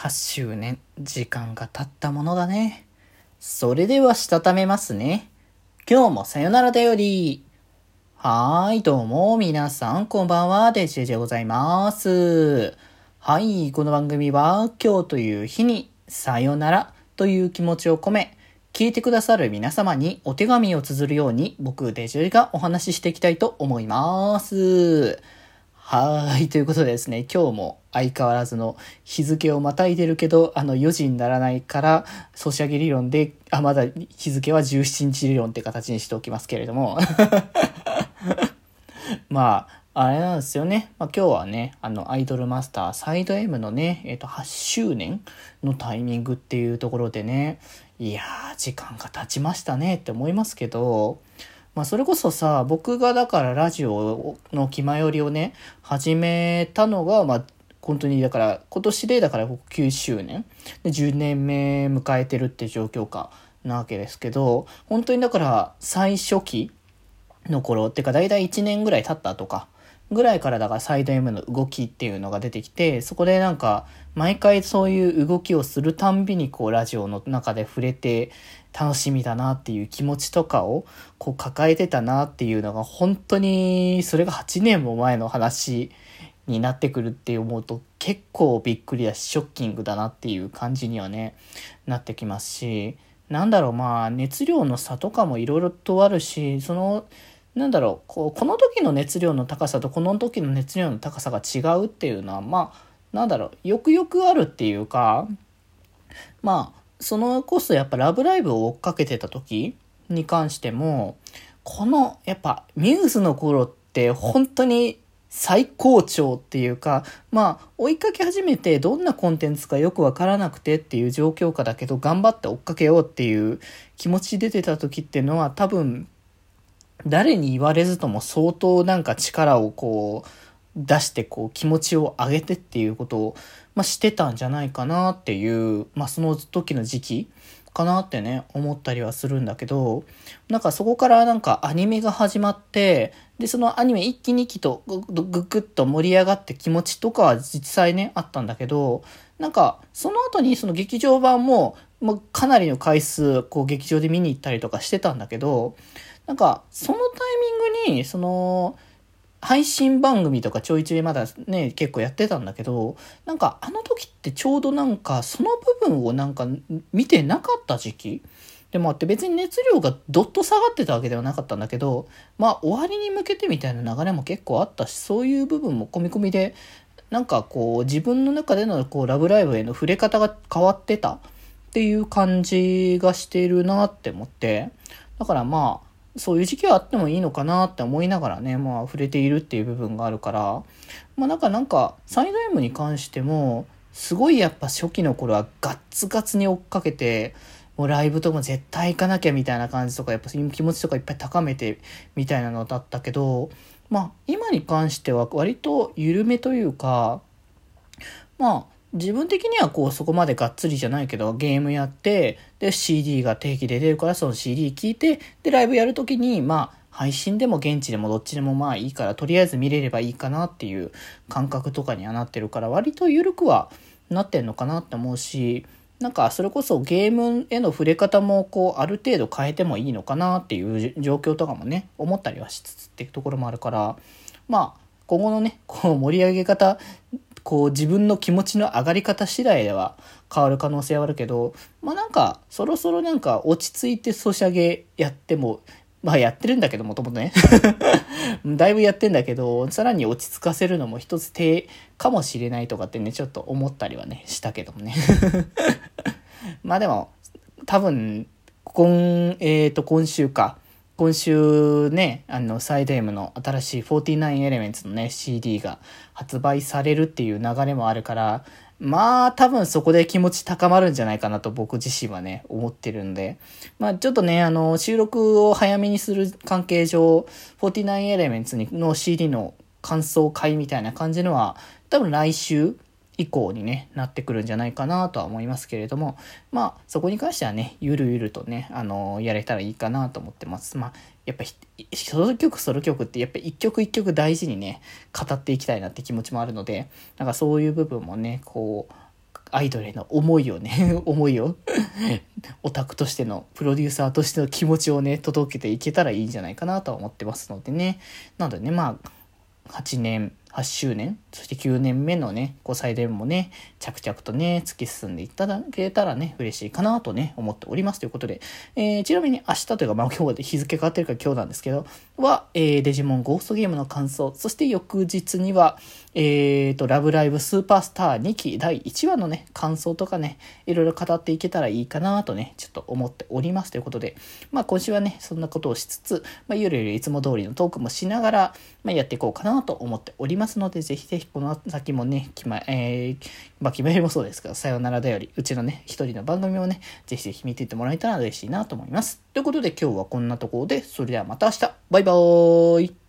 8周年、時間が経ったものだね。それではしたためますね。今日もさよならだより。はーい、どうも、皆さん、こんばんは、デジェジでございます。はい、この番組は、今日という日に、さよならという気持ちを込め、聞いてくださる皆様にお手紙を綴るように、僕、デジェジがお話ししていきたいと思います。はい。ということでですね、今日も相変わらずの日付をまたいでるけど、あの4時にならないから、ソシャゲ理論で、あ、まだ日付は17日理論って形にしておきますけれども。まあ、あれなんですよね。まあ、今日はね、あの、アイドルマスターサイド M のね、えっ、ー、と、8周年のタイミングっていうところでね、いやー、時間が経ちましたねって思いますけど、まあ、それこそさ、僕がだからラジオの気前よりをね、始めたのが、まあ、本当にだから、今年でだから9周年。で10年目迎えてるって状況下なわけですけど、本当にだから最初期の頃っていうか大体1年ぐらい経ったとか、ぐらいからだからサイド M の動きっていうのが出てきて、そこでなんか、毎回そういう動きをするたんびにこうラジオの中で触れて楽しみだなっていう気持ちとかをこう抱えてたなっていうのが本当にそれが8年も前の話になってくるって思うと結構びっくりだしショッキングだなっていう感じにはねなってきますしなんだろうまあ熱量の差とかもいろいろとあるしそのなんだろうこうこの時の熱量の高さとこの時の熱量の高さが違うっていうのはまあなんだろうよくよくあるっていうかまあそのこそやっぱラブライブを追っかけてた時に関してもこのやっぱミューズの頃って本当に最高潮っていうか、まあ、追いかけ始めてどんなコンテンツかよくわからなくてっていう状況下だけど、頑張って追っかけようっていう気持ち出てた時っていうのは多分誰に言われずとも相当なんか力をこう出してこう気持ちを上げてっていうことを、まあ、してたんじゃないかなっていう、まあ、その時の時期かなってね思ったりはするんだけどなんかそこからなんかアニメが始まってでそのアニメ一気に一気とグググッと盛り上がって気持ちとかは実際ねあったんだけどなんかその後にその劇場版も、まあ、かなりの回数こう劇場で見に行ったりとかしてたんだけどなんか、そのタイミングに、その、配信番組とかちょいちょいまだね、結構やってたんだけど、なんかあの時ってちょうどなんかその部分をなんか見てなかった時期？でもあって別に熱量がどっと下がってたわけではなかったんだけど、まあ終わりに向けてみたいな流れも結構あったし、そういう部分も込み込みで、なんかこう自分の中でのこうラブライブへの触れ方が変わってたっていう感じがしているなって思って、だからまあ、そういう時期はあってもいいのかなって思いながらね、まあ触れているっていう部分があるから、まあなんかなんか、サイド M に関しても、すごいやっぱ初期の頃はガッツガツに追っかけて、もうライブとか絶対行かなきゃみたいな感じとか、やっぱ気持ちとかいっぱい高めてみたいなのだったけど、まあ今に関しては割と緩めというか、まあ自分的にはこうそこまでがっつりじゃないけどゲームやってで CD が定期で出るからその CD 聴いてでライブやるときにまあ配信でも現地でもどっちでもまあいいからとりあえず見れればいいかなっていう感覚とかにはなってるから割と緩くはなってんのかなって思うしなんかそれこそゲームへの触れ方もこうある程度変えてもいいのかなっていう状況とかもね思ったりはしつつっていうところもあるからまあ今後のねこう盛り上げ方こう自分の気持ちの上がり方次第では変わる可能性はあるけど、まあなんか、そろそろなんか落ち着いてソシャゲやっても、まあやってるんだけど、もともとね。だいぶやってんだけど、さらに落ち着かせるのも一つ手かもしれないとかってね、ちょっと思ったりはね、したけどもね。まあでも、多分、今、えっ、ー、と、今週か。今週ね、あの、サイド M の新しい49エレメンツのね、CD が発売されるっていう流れもあるから、まあ、多分そこで気持ち高まるんじゃないかなと僕自身はね、思ってるんで。まあ、ちょっとね、あの、収録を早めにする関係上、49エレメンツの CD の感想会みたいな感じのは、多分来週、以降にね、なってくるんじゃないかなとは思いますけれども、まあ、そこに関してはね、ゆるゆるとね、あのやれたらいいかなと思ってます。まあ、やっぱ、ソロ曲ソロ曲ってやっぱ一曲一曲大事にね、語っていきたいなって気持ちもあるので、なんかそういう部分もね、こう、アイドルへの思いをね、思いを、オタクとしての、プロデューサーとしての気持ちをね、届けていけたらいいんじゃないかなとは思ってますのでね。なのでね、まあ、8年、8周年、そして9年目のね、こう祭典もね、着々とね、突き進んでいただけたらね、嬉しいかなとね、思っておりますということで、えー、ちなみに明日というか、まあ今日で日付変わってるから今日なんですけど、は、えー、デジモンゴーストゲームの感想、そして翌日には、えーと、ラブライブスーパースター2期第1話のね、感想とかね、いろいろ語っていけたらいいかなとね、ちょっと思っておりますということで、まあ今週はね、そんなことをしつつ、まあゆるゆるいつも通りのトークもしながら、まあやっていこうかなと思っております。ますので、ぜひぜひこの先もね、決ま、えー、まあ決まりもそうですが、さよならだより、うちのね、一人の番組をね、ぜひぜひ見ていってもらえたら嬉しいなと思います。ということで今日はこんなところで、それではまた明日バイバーイ